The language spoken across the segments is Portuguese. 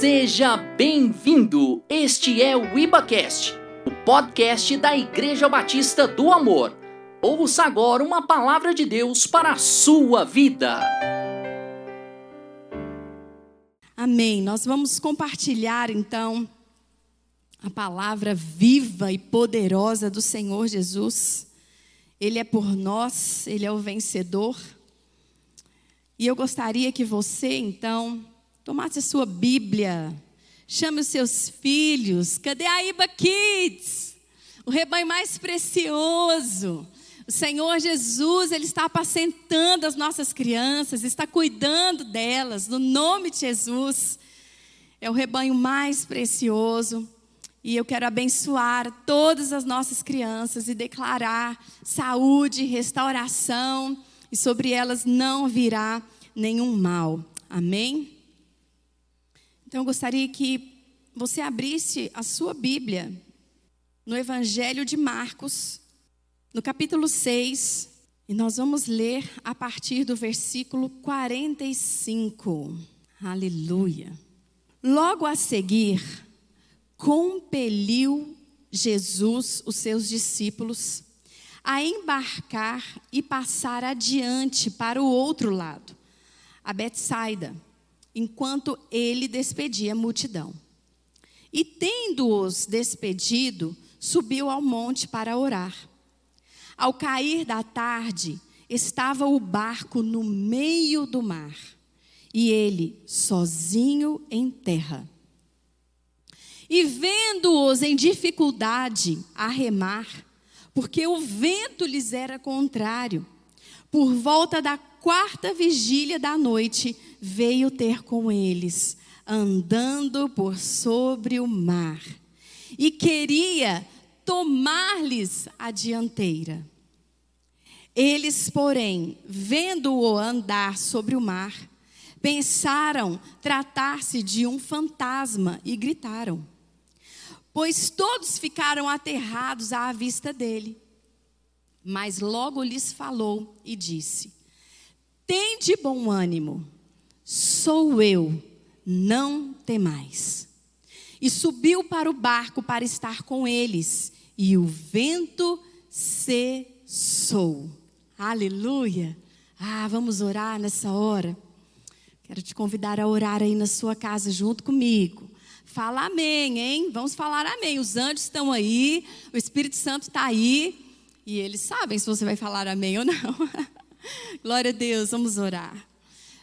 Seja bem-vindo! Este é o IbaCast, o podcast da Igreja Batista do Amor. Ouça agora uma palavra de Deus para a sua vida. Amém. Nós vamos compartilhar então a palavra viva e poderosa do Senhor Jesus. Ele é por nós, ele é o vencedor. E eu gostaria que você então tomasse a sua Bíblia, chame os seus filhos. Cadê a Iba Kids? O rebanho mais precioso. O Senhor Jesus, Ele está apacentando as nossas crianças, está cuidando delas, no nome de Jesus. É o rebanho mais precioso. E eu quero abençoar todas as nossas crianças e declarar saúde, restauração, e sobre elas não virá nenhum mal. Amém? Então eu gostaria que você abrisse a sua Bíblia no Evangelho de Marcos, no capítulo 6, e nós vamos ler a partir do versículo 45. Aleluia. Logo a seguir, compeliu Jesus os seus discípulos a embarcar e passar adiante para o outro lado, a Betsaida enquanto ele despedia a multidão. E tendo-os despedido, subiu ao monte para orar. Ao cair da tarde, estava o barco no meio do mar, e ele sozinho em terra. E vendo-os em dificuldade a remar, porque o vento lhes era contrário, por volta da quarta vigília da noite, veio ter com eles, andando por sobre o mar, e queria tomar-lhes a dianteira. Eles, porém, vendo-o andar sobre o mar, pensaram tratar-se de um fantasma e gritaram. Pois todos ficaram aterrados à vista dele. Mas logo lhes falou e disse: tem de bom ânimo, sou eu, não temais. E subiu para o barco para estar com eles, e o vento cessou. Aleluia! Ah, vamos orar nessa hora. Quero te convidar a orar aí na sua casa junto comigo. Fala amém, hein? Vamos falar amém. Os anjos estão aí, o Espírito Santo está aí, e eles sabem se você vai falar amém ou não. Glória a Deus, vamos orar.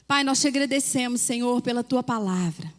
Pai, nós te agradecemos, Senhor, pela tua palavra.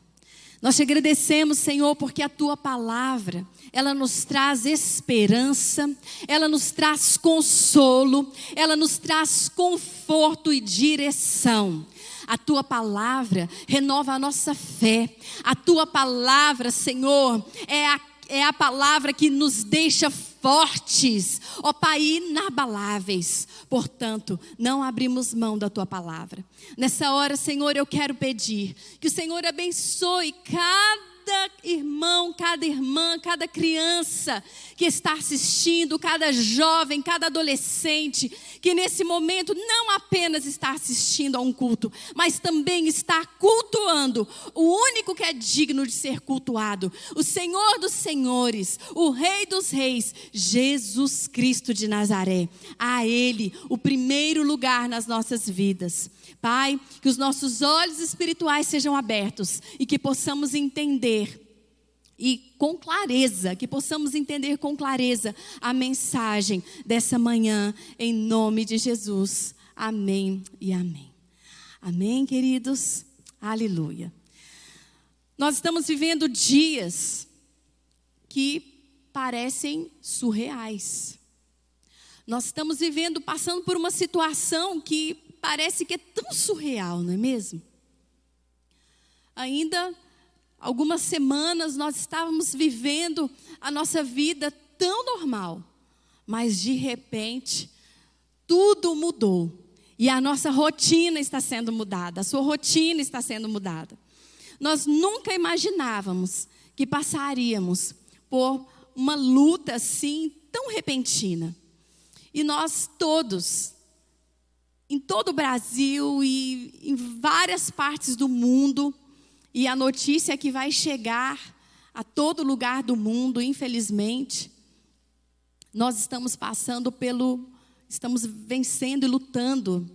Nós te agradecemos, Senhor, porque a tua palavra, ela nos traz esperança, ela nos traz consolo, ela nos traz conforto e direção. A tua palavra renova a nossa fé. A tua palavra, Senhor, é a, é a palavra que nos deixa fortes, ó Pai, inabaláveis. Portanto, não abrimos mão da tua palavra. Nessa hora, Senhor, eu quero pedir que o Senhor abençoe cada cada irmão, cada irmã, cada criança que está assistindo, cada jovem, cada adolescente, que nesse momento não apenas está assistindo a um culto, mas também está cultuando o único que é digno de ser cultuado, o Senhor dos Senhores, o Rei dos Reis, Jesus Cristo de Nazaré. A Ele, o primeiro lugar nas nossas vidas. Pai, que os nossos olhos espirituais sejam abertos e que possamos entender e com clareza, que possamos entender com clareza a mensagem dessa manhã, em nome de Jesus. Amém e amém. Amém, queridos? Aleluia. Nós estamos vivendo dias que parecem surreais. Nós estamos vivendo, passando por uma situação que parece que é tão surreal, não é mesmo? Ainda algumas semanas nós estávamos vivendo a nossa vida tão normal, mas de repente tudo mudou e a nossa rotina está sendo mudada, a sua rotina está sendo mudada. Nós nunca imaginávamos que passaríamos por uma luta assim tão repentina. E nós todos em todo o Brasil e em várias partes do mundo e a notícia é que vai chegar a todo lugar do mundo, infelizmente. Nós estamos passando pelo, estamos vencendo e lutando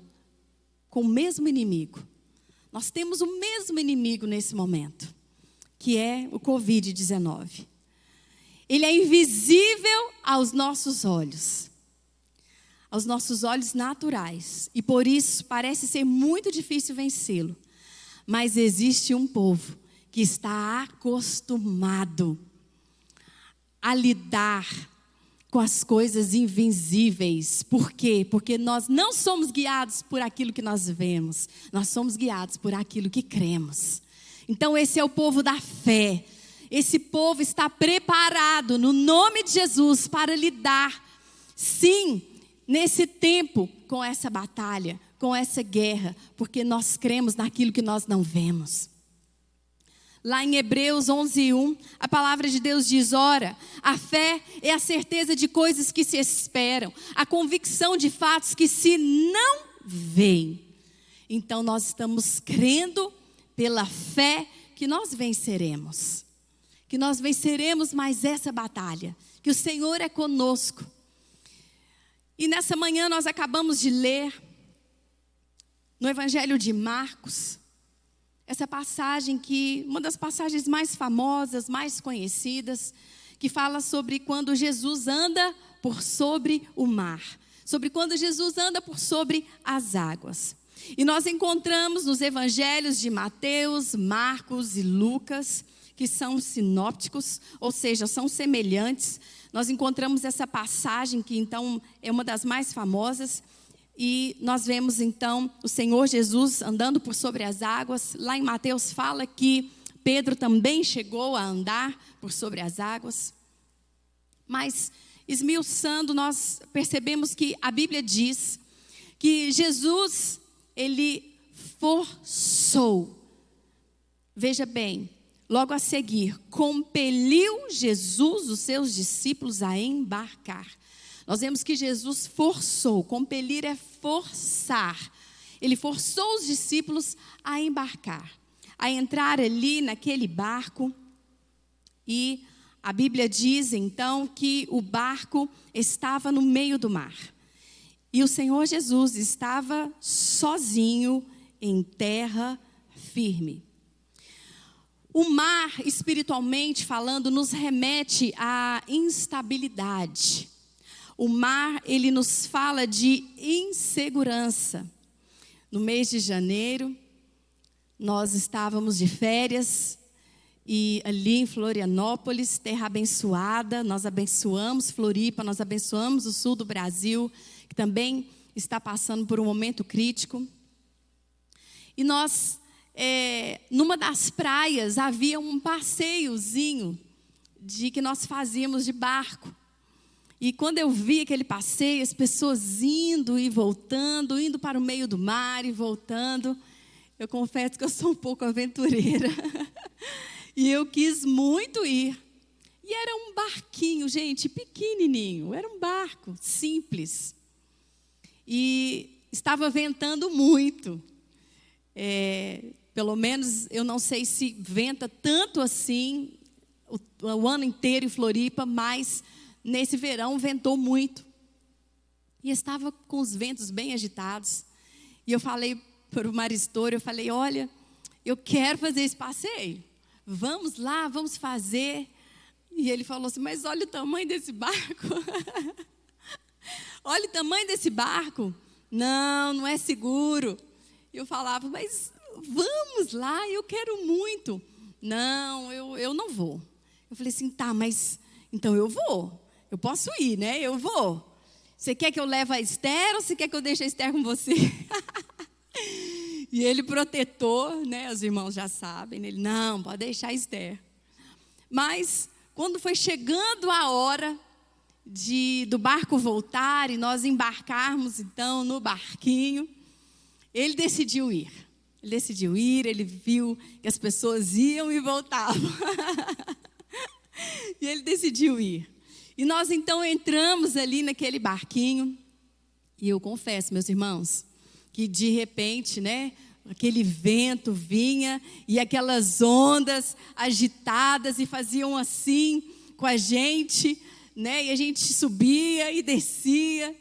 com o mesmo inimigo. Nós temos o mesmo inimigo nesse momento, que é o Covid-19. Ele é invisível aos nossos olhos, aos nossos olhos naturais, e por isso parece ser muito difícil vencê-lo. Mas existe um povo que está acostumado a lidar com as coisas invisíveis. Por quê? Porque nós não somos guiados por aquilo que nós vemos, nós somos guiados por aquilo que cremos. Então, esse é o povo da fé. Esse povo está preparado, no nome de Jesus, para lidar, sim, nesse tempo, com essa batalha, com essa guerra, porque nós cremos naquilo que nós não vemos. Lá em Hebreus 11:1, a palavra de Deus diz: "Ora, a fé é a certeza de coisas que se esperam, a convicção de fatos que se não veem". Então nós estamos crendo pela fé que nós venceremos. Que nós venceremos mais essa batalha, que o Senhor é conosco. E nessa manhã nós acabamos de ler no Evangelho de Marcos, essa passagem que, uma das passagens mais famosas, mais conhecidas, que fala sobre quando Jesus anda por sobre o mar, sobre quando Jesus anda por sobre as águas. E nós encontramos nos evangelhos de Mateus, Marcos e Lucas, que são sinópticos, ou seja, são semelhantes. Nós encontramos essa passagem que então é uma das mais famosas, e nós vemos então o Senhor Jesus andando por sobre as águas. Lá em Mateus fala que Pedro também chegou a andar por sobre as águas. Mas, esmiuçando, nós percebemos que a Bíblia diz que Jesus, ele forçou. Veja bem, logo a seguir, compeliu Jesus os seus discípulos a embarcar. Nós vemos que Jesus forçou, compelir é forçar. Ele forçou os discípulos a embarcar, a entrar ali naquele barco. E a Bíblia diz então que o barco estava no meio do mar. E o Senhor Jesus estava sozinho em terra firme. O mar, espiritualmente falando, nos remete à instabilidade. O mar, ele nos fala de insegurança. No mês de janeiro, nós estávamos de férias e ali em Florianópolis, terra abençoada, nós abençoamos Floripa, nós abençoamos o sul do Brasil, que também está passando por um momento crítico. E nós, é, numa das praias, havia um passeiozinho de que nós fazíamos de barco. E quando eu vi aquele passeio, as pessoas indo e voltando, indo para o meio do mar e voltando, eu confesso que eu sou um pouco aventureira. e eu quis muito ir. E era um barquinho, gente, pequenininho. Era um barco simples. E estava ventando muito. É, pelo menos eu não sei se venta tanto assim o, o ano inteiro em Floripa, mas nesse verão ventou muito. E estava com os ventos bem agitados. E eu falei para o Maristor, eu falei, olha, eu quero fazer esse passeio. Vamos lá, vamos fazer. E ele falou assim, mas olha o tamanho desse barco. olha o tamanho desse barco. Não, não é seguro. Eu falava, mas vamos lá, eu quero muito. Não, eu, eu não vou. Eu falei assim, tá, mas então eu vou. Eu posso ir, né? Eu vou. Você quer que eu leve a Esther ou você quer que eu deixe a Esther com você? e ele protetor, né? Os irmãos já sabem. Ele, não, pode deixar a Esther. Mas, quando foi chegando a hora de, do barco voltar e nós embarcarmos, então, no barquinho, ele decidiu ir. Ele decidiu ir, ele viu que as pessoas iam e voltavam. e ele decidiu ir. E nós então entramos ali naquele barquinho. E eu confesso, meus irmãos, que de repente, né, Aquele vento vinha e aquelas ondas agitadas e faziam assim com a gente, né? E a gente subia e descia.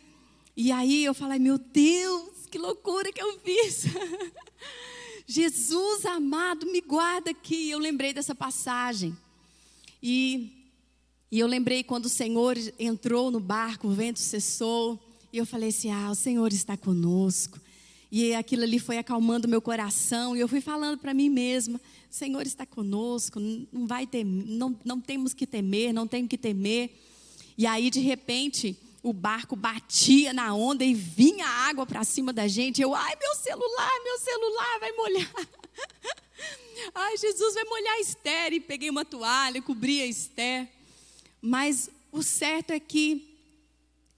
E aí eu falei, meu Deus, que loucura que eu fiz. Jesus amado, me guarda aqui. Eu lembrei dessa passagem. E, e eu lembrei quando o Senhor entrou no barco, o vento cessou. E eu falei assim: Ah, o Senhor está conosco. E aquilo ali foi acalmando meu coração. E eu fui falando para mim mesma: o Senhor está conosco, não, vai ter, não, não temos que temer, não temos que temer. E aí, de repente, o barco batia na onda e vinha água para cima da gente. Eu, ai, meu celular, meu celular vai molhar. Ai, Jesus vai molhar a Esther. E peguei uma toalha, cobri a Esther. Mas o certo é que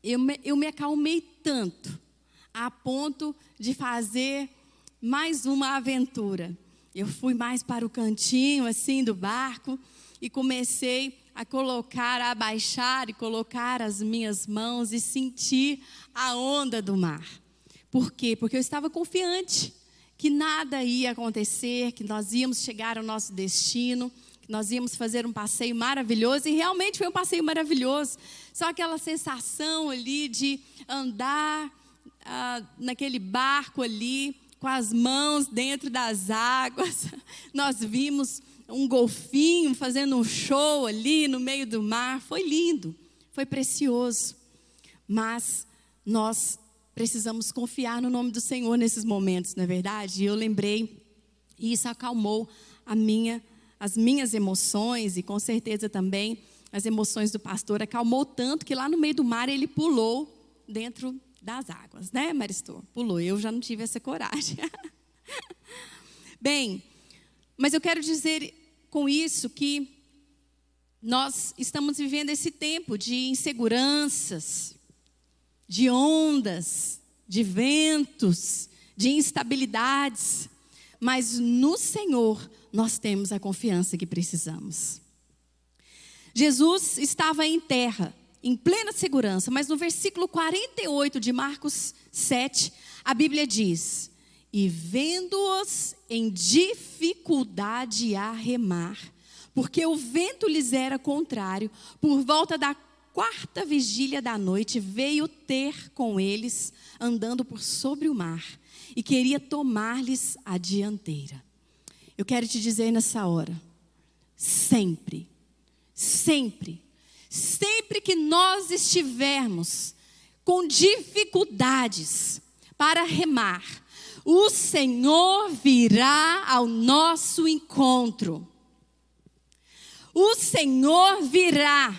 eu me, eu me acalmei tanto, a ponto de fazer mais uma aventura. Eu fui mais para o cantinho, assim, do barco, e comecei a colocar, a abaixar e colocar as minhas mãos e sentir a onda do mar. Por quê? Porque eu estava confiante que nada ia acontecer, que nós íamos chegar ao nosso destino, que nós íamos fazer um passeio maravilhoso, e realmente foi um passeio maravilhoso. Só aquela sensação ali de andar ah, naquele barco ali, com as mãos dentro das águas. Nós vimos um golfinho fazendo um show ali no meio do mar. Foi lindo, foi precioso. Mas nós precisamos confiar no nome do Senhor nesses momentos, não é verdade? E eu lembrei, e isso acalmou a minha, as minhas emoções, e com certeza também as emoções do pastor. Acalmou tanto que lá no meio do mar ele pulou dentro das águas, né, Maristor? Pulou. Eu já não tive essa coragem. Bem, mas eu quero dizer com isso que nós estamos vivendo esse tempo de inseguranças, de ondas, de ventos, de instabilidades, mas no Senhor nós temos a confiança que precisamos. Jesus estava em terra, em plena segurança, mas no versículo 48 de Marcos 7, a Bíblia diz: E vendo-os em dificuldade a remar, porque o vento lhes era contrário, por volta da quarta vigília da noite, veio ter com eles, andando por sobre o mar, e queria tomar-lhes a dianteira. Eu quero te dizer nessa hora, sempre, sempre, sempre que nós estivermos com dificuldades para remar, o Senhor virá ao nosso encontro. O Senhor virá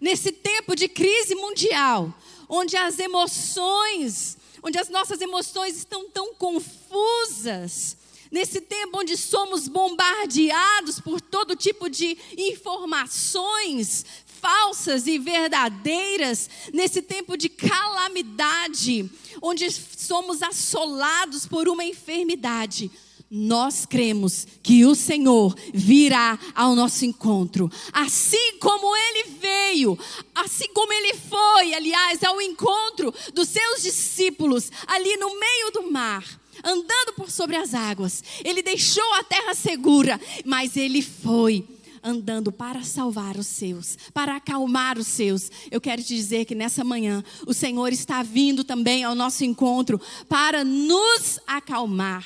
nesse tempo de crise mundial, onde as emoções, onde as nossas emoções estão tão confusas, nesse tempo onde somos bombardeados por todo tipo de informações falsas e verdadeiras, nesse tempo de calamidade, onde somos assolados por uma enfermidade nós cremos que o Senhor virá ao nosso encontro. Assim como ele veio, assim como ele foi, aliás, ao encontro dos seus discípulos ali no meio do mar, andando por sobre as águas. Ele deixou a terra segura, mas ele foi andando para salvar os seus, para acalmar os seus. Eu quero te dizer que nessa manhã o Senhor está vindo também ao nosso encontro para nos acalmar.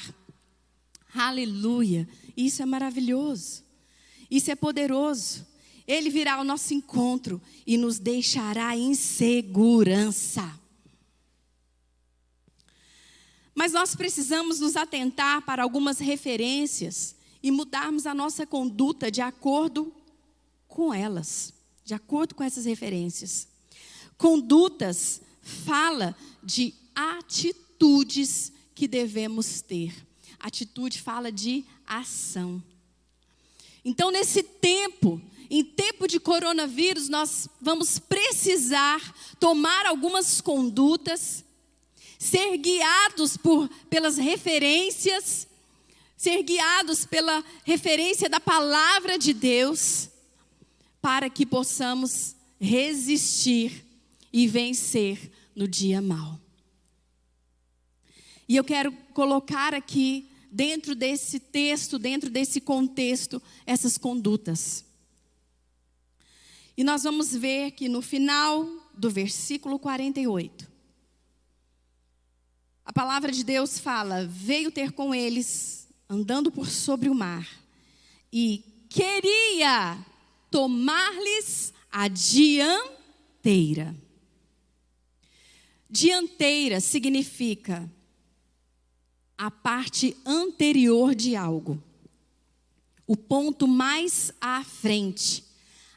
Aleluia. Isso é maravilhoso. Isso é poderoso. Ele virá ao nosso encontro e nos deixará em segurança. Mas nós precisamos nos atentar para algumas referências e mudarmos a nossa conduta de acordo com elas, de acordo com essas referências. Condutas fala de atitudes que devemos ter atitude fala de ação. Então, nesse tempo, em tempo de coronavírus, nós vamos precisar tomar algumas condutas, ser guiados por, pelas referências, ser guiados pela referência da palavra de Deus, para que possamos resistir e vencer no dia mau. E eu quero colocar aqui dentro desse texto, dentro desse contexto, essas condutas. E nós vamos ver que no final do versículo 48, a palavra de Deus fala: veio ter com eles, andando por sobre o mar, e queria tomar-lhes a dianteira. Dianteira significa a parte anterior de algo, o ponto mais à frente,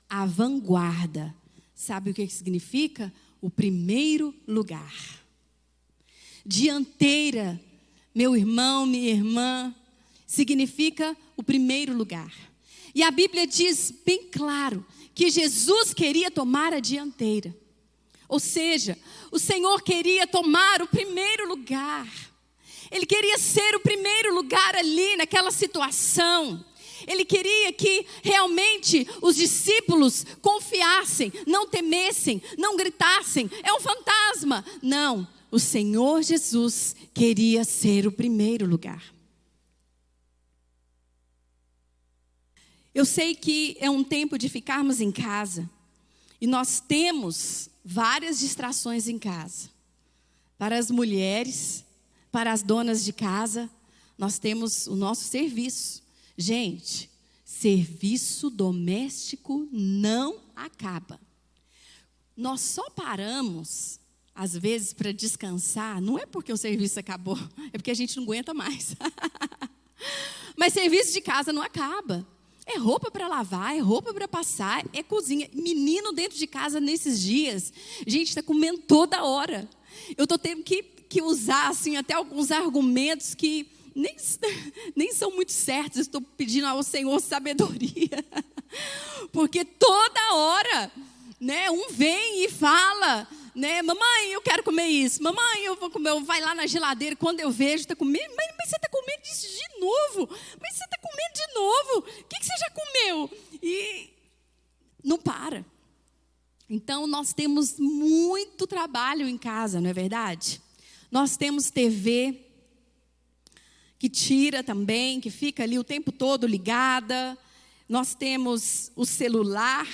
a vanguarda. Sabe o que significa? O primeiro lugar. Dianteira, meu irmão, minha irmã, significa o primeiro lugar. E a Bíblia diz bem claro que Jesus queria tomar a dianteira. Ou seja, o Senhor queria tomar o primeiro lugar. Ele queria ser o primeiro lugar ali naquela situação. Ele queria que realmente os discípulos confiassem, não temessem, não gritassem, é um fantasma. Não, o Senhor Jesus queria ser o primeiro lugar. Eu sei que é um tempo de ficarmos em casa e nós temos várias distrações em casa. Para as mulheres, para as donas de casa, nós temos o nosso serviço. Gente, serviço doméstico não acaba. Nós só paramos às vezes, para descansar, não é porque o serviço acabou, é porque a gente não aguenta mais. Mas serviço de casa não acaba. É roupa para lavar, é roupa para passar, é cozinha. Menino dentro de casa nesses dias, gente, está comendo toda hora. Eu estou tendo que, que usar assim, até alguns argumentos que nem, nem são muito certos. Estou pedindo ao Senhor sabedoria. Porque toda hora, né, um vem e fala né? Mamãe, eu quero comer isso. Mamãe, eu vou comer. Vai lá na geladeira, quando eu vejo, está comendo. Mas, mas você está comendo isso de novo? Mas você está comendo de novo? O que, que você já comeu? E não para. Então, nós temos muito trabalho em casa, não é verdade? Nós temos TV que tira também, que fica ali o tempo todo ligada. Nós temos o celular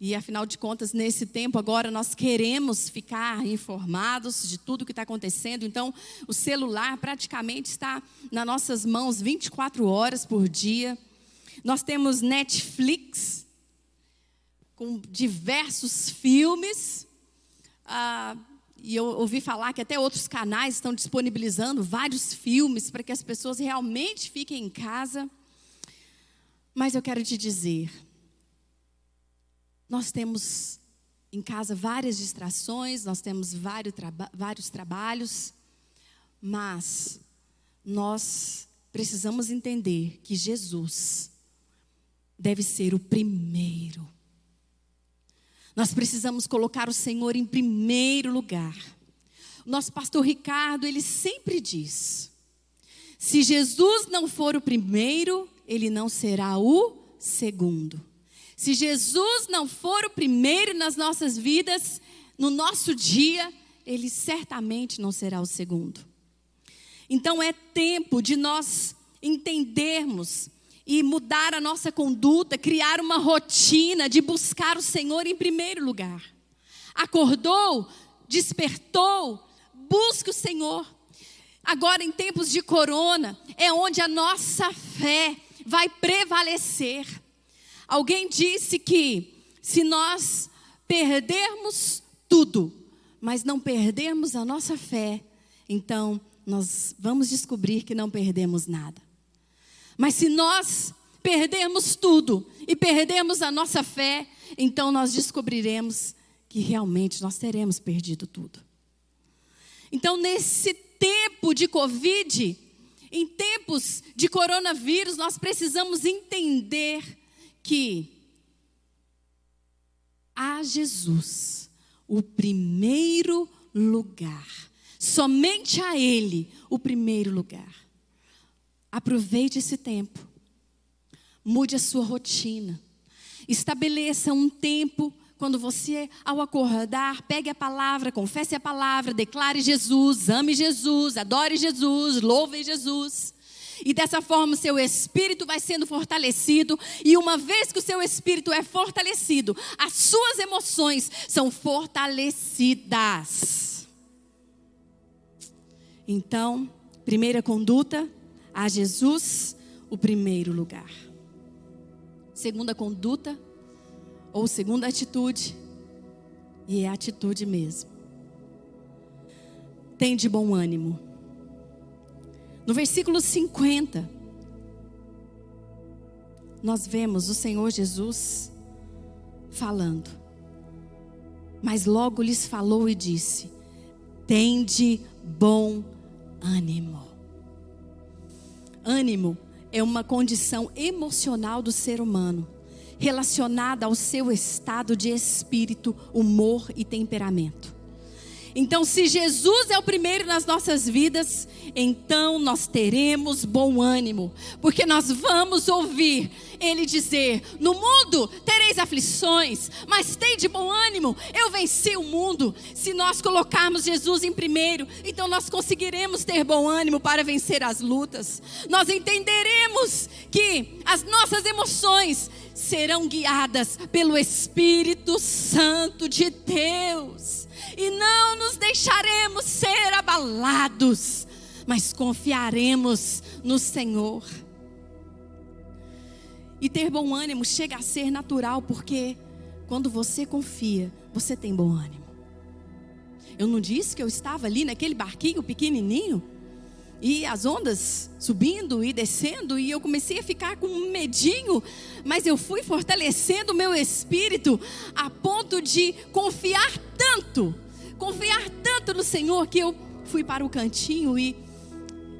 e afinal de contas, nesse tempo agora nós queremos ficar informados de tudo que está acontecendo. Então, o celular praticamente está nas nossas mãos 24 horas por dia. Nós temos Netflix com diversos filmes. Ah, e eu ouvi falar que até outros canais estão disponibilizando vários filmes para que as pessoas realmente fiquem em casa. Mas eu quero te dizer, nós temos em casa várias distrações, nós temos vários, traba vários trabalhos, mas nós precisamos entender que Jesus deve ser o primeiro. Nós precisamos colocar o Senhor em primeiro lugar. Nosso pastor Ricardo, ele sempre diz: se Jesus não for o primeiro, ele não será o segundo. Se Jesus não for o primeiro nas nossas vidas, no nosso dia, ele certamente não será o segundo. Então é tempo de nós entendermos e mudar a nossa conduta, criar uma rotina de buscar o Senhor em primeiro lugar. Acordou, despertou, busque o Senhor. Agora, em tempos de corona, é onde a nossa fé vai prevalecer. Alguém disse que se nós perdermos tudo, mas não perdermos a nossa fé, então nós vamos descobrir que não perdemos nada. Mas se nós perdermos tudo e perdemos a nossa fé, então nós descobriremos que realmente nós teremos perdido tudo. Então, nesse tempo de Covid, em tempos de coronavírus, nós precisamos entender que a Jesus o primeiro lugar. Somente a Ele o primeiro lugar. Aproveite esse tempo. Mude a sua rotina. Estabeleça um tempo quando você, ao acordar, pegue a palavra, confesse a palavra, declare Jesus, ame Jesus, adore Jesus, louve Jesus. E dessa forma, o seu espírito vai sendo fortalecido. E uma vez que o seu espírito é fortalecido, as suas emoções são fortalecidas. Então, primeira conduta, a Jesus o primeiro lugar. Segunda conduta, ou segunda atitude, e é atitude mesmo. Tem de bom ânimo. No versículo 50, nós vemos o Senhor Jesus falando. Mas logo lhes falou e disse: Tende bom ânimo. Ânimo é uma condição emocional do ser humano, relacionada ao seu estado de espírito, humor e temperamento. Então, se Jesus é o primeiro nas nossas vidas, então nós teremos bom ânimo, porque nós vamos ouvir Ele dizer: No mundo tereis aflições, mas tem de bom ânimo, eu venci o mundo. Se nós colocarmos Jesus em primeiro, então nós conseguiremos ter bom ânimo para vencer as lutas. Nós entenderemos que as nossas emoções serão guiadas pelo Espírito Santo de Deus e não nos deixaremos ser abalados, mas confiaremos no Senhor. E ter bom ânimo chega a ser natural, porque quando você confia, você tem bom ânimo. Eu não disse que eu estava ali naquele barquinho pequenininho? E as ondas subindo e descendo, e eu comecei a ficar com um medinho, mas eu fui fortalecendo o meu espírito a ponto de confiar tanto confiar tanto no Senhor que eu fui para o cantinho e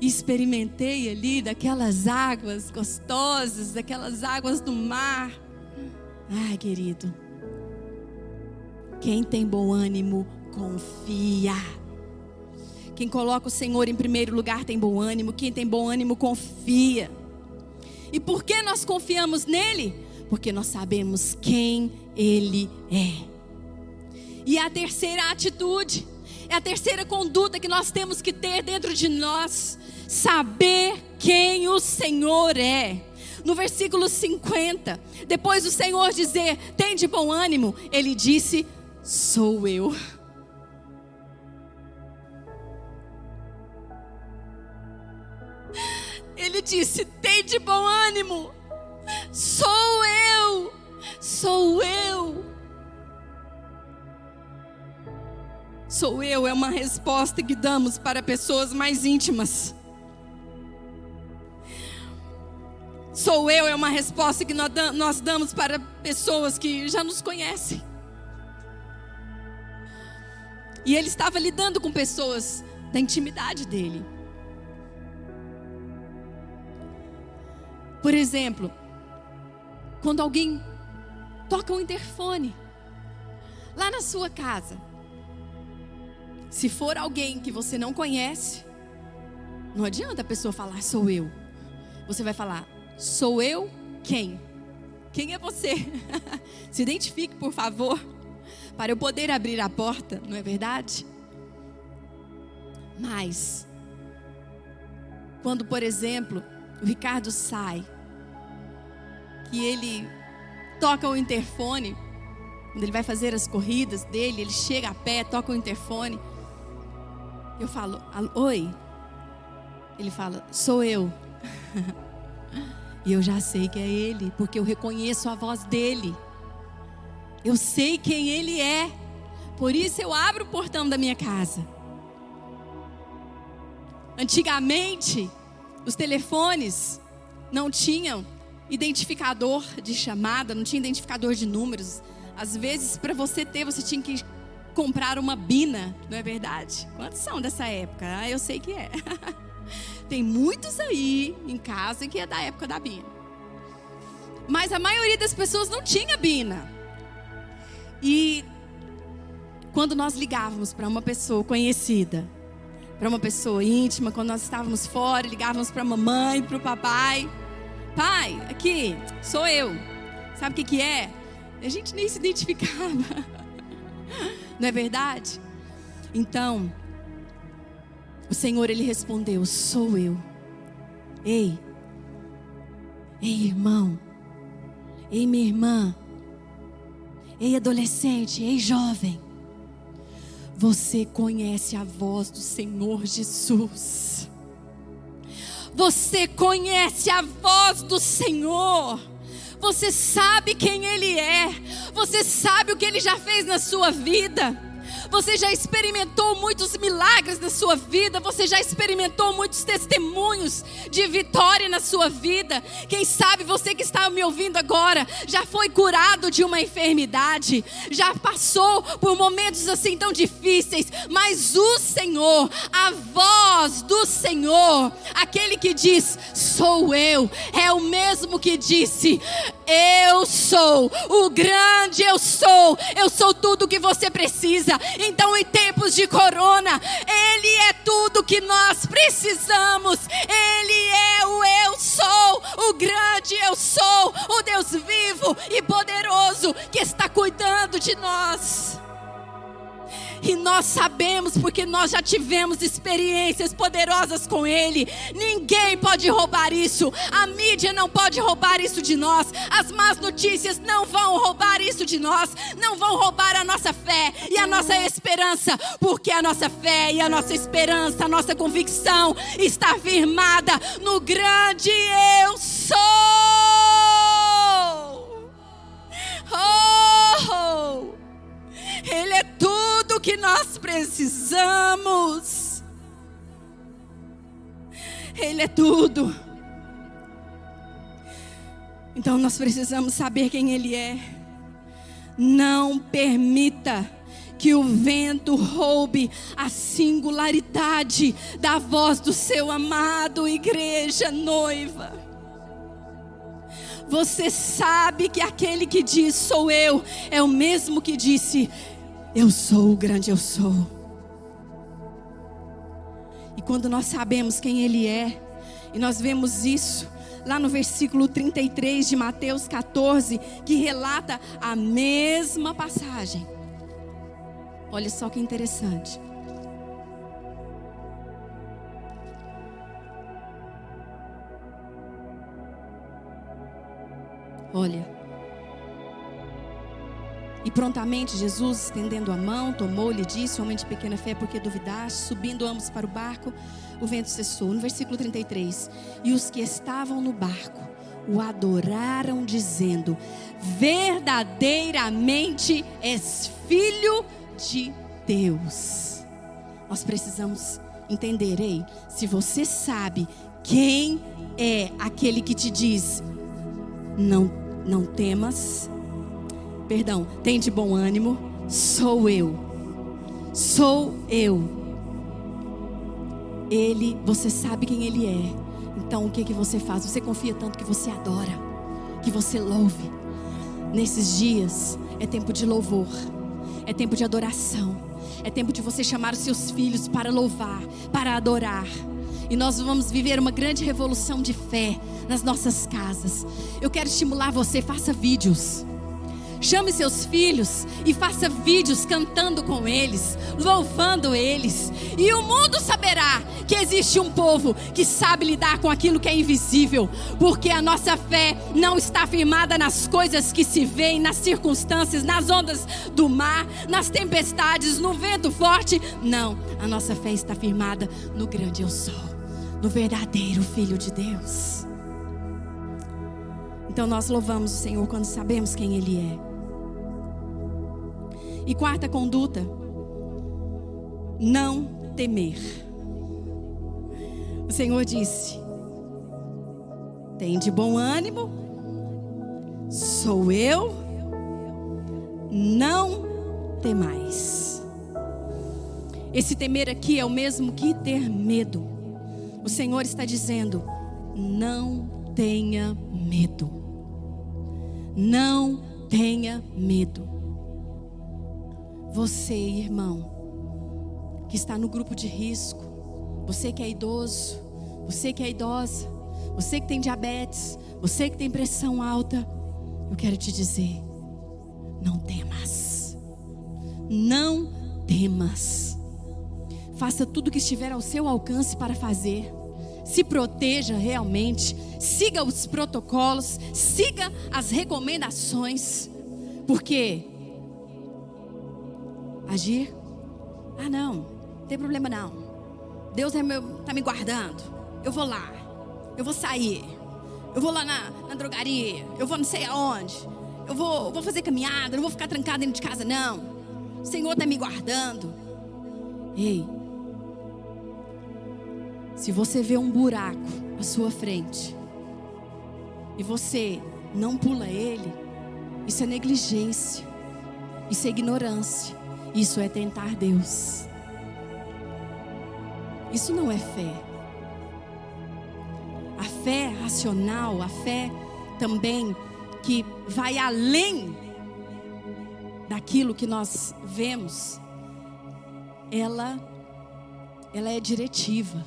experimentei ali daquelas águas gostosas, daquelas águas do mar. Ai, querido, quem tem bom ânimo, confia. Quem coloca o Senhor em primeiro lugar tem bom ânimo, quem tem bom ânimo, confia. E por que nós confiamos nele? Porque nós sabemos quem ele é. E a terceira atitude, é a terceira conduta que nós temos que ter dentro de nós: saber quem o Senhor é. No versículo 50, depois do Senhor dizer: tem de bom ânimo, ele disse: sou eu. Ele disse: tem de bom ânimo, sou eu, sou eu. Sou eu é uma resposta que damos para pessoas mais íntimas. Sou eu é uma resposta que nós damos para pessoas que já nos conhecem. E ele estava lidando com pessoas da intimidade dele. Por exemplo, quando alguém toca um interfone lá na sua casa, se for alguém que você não conhece, não adianta a pessoa falar sou eu. Você vai falar sou eu quem? Quem é você? Se identifique, por favor, para eu poder abrir a porta, não é verdade? Mas, quando, por exemplo, o Ricardo sai, que ele toca o interfone, quando ele vai fazer as corridas dele, ele chega a pé, toca o interfone. Eu falo, oi. Ele fala, sou eu. e eu já sei que é ele, porque eu reconheço a voz dele. Eu sei quem ele é. Por isso eu abro o portão da minha casa. Antigamente, os telefones não tinham identificador de chamada, não tinha identificador de números. Às vezes, para você ter, você tinha que comprar uma bina, não é verdade? Quantos são dessa época? Ah, eu sei que é. Tem muitos aí em casa que é da época da bina. Mas a maioria das pessoas não tinha bina. E quando nós ligávamos para uma pessoa conhecida, para uma pessoa íntima, quando nós estávamos fora, ligávamos para a mamãe, para o papai. Pai, aqui, sou eu. Sabe o que, que é? A gente nem se identificava. Não é verdade? Então, o Senhor ele respondeu: Sou eu. Ei, ei, irmão, ei, minha irmã, ei, adolescente, ei, jovem. Você conhece a voz do Senhor Jesus. Você conhece a voz do Senhor. Você sabe quem Ele é. Você sabe o que Ele já fez na sua vida. Você já experimentou muitos milagres na sua vida, você já experimentou muitos testemunhos de vitória na sua vida. Quem sabe você que está me ouvindo agora já foi curado de uma enfermidade, já passou por momentos assim tão difíceis, mas o Senhor, a voz do Senhor, aquele que diz: Sou eu, é o mesmo que disse: Eu sou o grande eu sou, eu sou tudo o que você precisa. Então, em tempos de corona, Ele é tudo que nós precisamos. Ele é o eu sou, o grande eu sou, o Deus vivo e poderoso que está cuidando de nós. E nós sabemos porque nós já tivemos experiências poderosas com Ele. Ninguém pode roubar isso. A mídia não pode roubar isso de nós. As más notícias não vão roubar isso de nós. Não vão roubar a nossa fé e a nossa esperança. Porque a nossa fé e a nossa esperança, a nossa convicção está firmada no grande Eu sou. Oh! Ele é tudo que nós precisamos. Ele é tudo. Então nós precisamos saber quem Ele é. Não permita que o vento roube a singularidade da voz do seu amado, igreja noiva. Você sabe que aquele que diz sou eu é o mesmo que disse eu sou o grande eu sou. E quando nós sabemos quem Ele é, e nós vemos isso lá no versículo 33 de Mateus 14, que relata a mesma passagem. Olha só que interessante. Olha, e prontamente Jesus, estendendo a mão, tomou-lhe e disse: Homem de pequena fé, por que duvidaste? Subindo ambos para o barco, o vento cessou. No versículo 33. E os que estavam no barco o adoraram, dizendo: Verdadeiramente és filho de Deus. Nós precisamos entender, ei, se você sabe quem é aquele que te diz: Não, não temas perdão, tem de bom ânimo, sou eu. Sou eu. Ele, você sabe quem ele é. Então o que que você faz? Você confia tanto que você adora, que você louve. Nesses dias é tempo de louvor. É tempo de adoração. É tempo de você chamar os seus filhos para louvar, para adorar. E nós vamos viver uma grande revolução de fé nas nossas casas. Eu quero estimular você, faça vídeos. Chame seus filhos e faça vídeos cantando com eles, louvando eles. E o mundo saberá que existe um povo que sabe lidar com aquilo que é invisível, porque a nossa fé não está firmada nas coisas que se veem, nas circunstâncias, nas ondas do mar, nas tempestades, no vento forte. Não, a nossa fé está firmada no grande eu sou, no verdadeiro Filho de Deus. Então nós louvamos o Senhor quando sabemos quem Ele é. E quarta conduta, não temer. O Senhor disse: tem de bom ânimo, sou eu, não temais. Esse temer aqui é o mesmo que ter medo. O Senhor está dizendo: não tenha medo. Não tenha medo. Você, irmão, que está no grupo de risco, você que é idoso, você que é idosa, você que tem diabetes, você que tem pressão alta, eu quero te dizer: não temas, não temas. Faça tudo o que estiver ao seu alcance para fazer. se proteja realmente, siga os protocolos, siga as recomendações, porque agir, ah não, não tem problema não. Deus é meu, tá me guardando. Eu vou lá, eu vou sair, eu vou lá na, na drogaria, eu vou não sei aonde, eu vou, vou fazer caminhada, não vou ficar trancado dentro de casa não. O Senhor está me guardando. Ei, se você vê um buraco à sua frente e você não pula ele, isso é negligência, isso é ignorância, isso é tentar Deus. Isso não é fé. A fé racional, a fé também que vai além daquilo que nós vemos, ela ela é diretiva.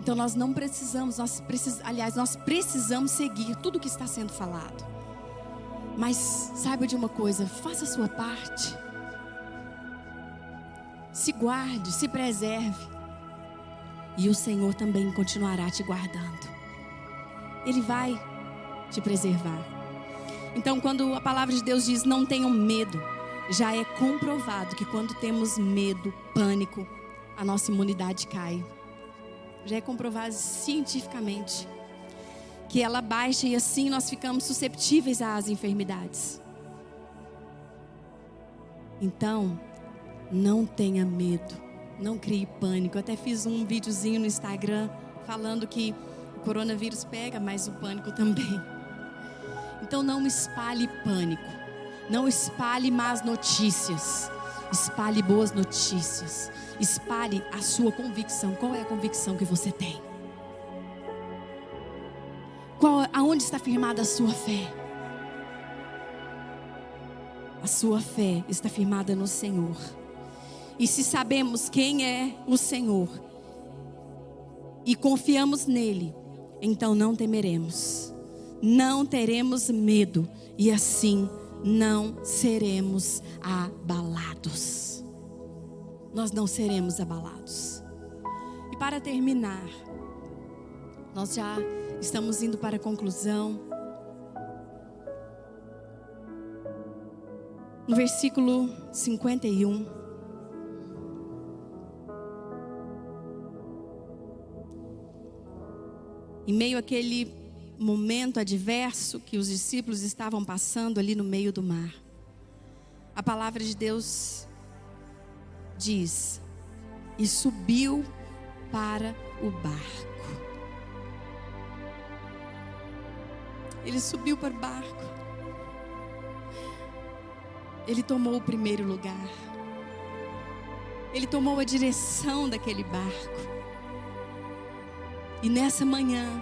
Então nós não precisamos, nós precis, aliás, nós precisamos seguir tudo o que está sendo falado. Mas saiba de uma coisa, faça a sua parte. Se guarde, se preserve. E o Senhor também continuará te guardando. Ele vai te preservar. Então, quando a palavra de Deus diz não tenham medo, já é comprovado que quando temos medo, pânico, a nossa imunidade cai já é comprovado cientificamente que ela baixa e assim nós ficamos susceptíveis às enfermidades. Então, não tenha medo, não crie pânico. Eu até fiz um videozinho no Instagram falando que o coronavírus pega, mas o pânico também. Então não espalhe pânico, não espalhe más notícias, espalhe boas notícias. Espalhe a sua convicção. Qual é a convicção que você tem? Qual, aonde está firmada a sua fé? A sua fé está firmada no Senhor. E se sabemos quem é o Senhor e confiamos nele, então não temeremos, não teremos medo e assim não seremos abalados nós não seremos abalados. E para terminar, nós já estamos indo para a conclusão. No versículo 51. Em meio àquele momento adverso que os discípulos estavam passando ali no meio do mar, a palavra de Deus diz: E subiu para o barco. Ele subiu para o barco. Ele tomou o primeiro lugar. Ele tomou a direção daquele barco. E nessa manhã,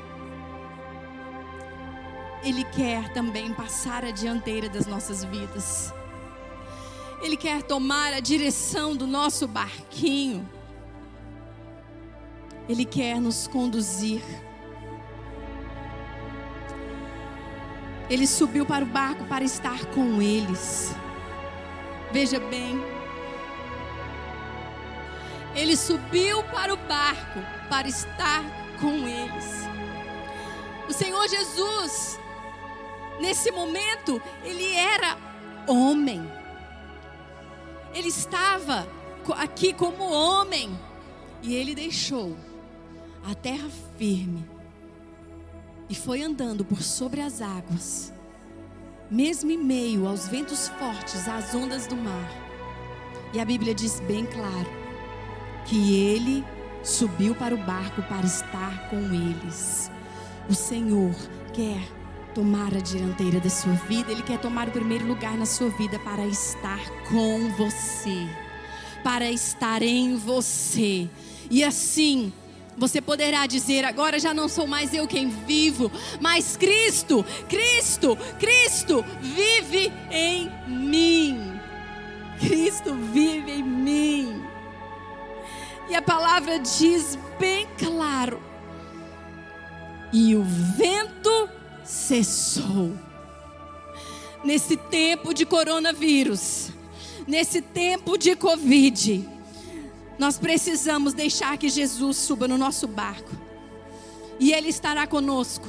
Ele quer também passar a dianteira das nossas vidas. Ele quer tomar a direção do nosso barquinho. Ele quer nos conduzir. Ele subiu para o barco para estar com eles. Veja bem. Ele subiu para o barco para estar com eles. O Senhor Jesus, nesse momento, ele era homem. Ele estava aqui como homem e ele deixou a terra firme e foi andando por sobre as águas, mesmo em meio aos ventos fortes, às ondas do mar. E a Bíblia diz bem claro que ele subiu para o barco para estar com eles. O Senhor quer tomar a dianteira da sua vida, Ele quer tomar o primeiro lugar na sua vida para estar com você, para estar em você. E assim, você poderá dizer: agora já não sou mais eu quem vivo, mas Cristo, Cristo, Cristo vive em mim. Cristo vive em mim. E a palavra diz bem claro: e o vento cessou. Nesse tempo de coronavírus, nesse tempo de Covid, nós precisamos deixar que Jesus suba no nosso barco. e Ele estará conosco.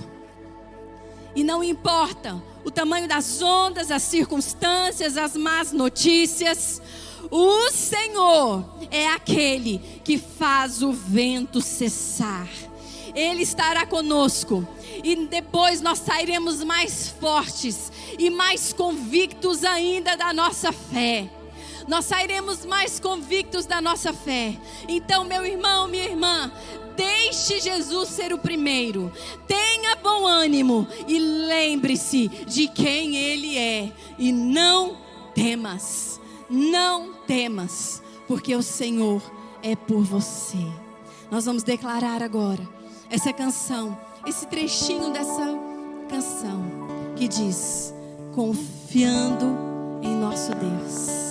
E não importa o tamanho das ondas, as circunstâncias, as más notícias, o Senhor é aquele que faz o vento cessar. Ele estará conosco. E depois nós sairemos mais fortes e mais convictos ainda da nossa fé. Nós sairemos mais convictos da nossa fé. Então, meu irmão, minha irmã, Deixe Jesus ser o primeiro. Tenha bom ânimo e lembre-se de quem Ele é. E não temas, não temas, porque o Senhor é por você. Nós vamos declarar agora essa canção, esse trechinho dessa canção que diz: Confiando em nosso Deus.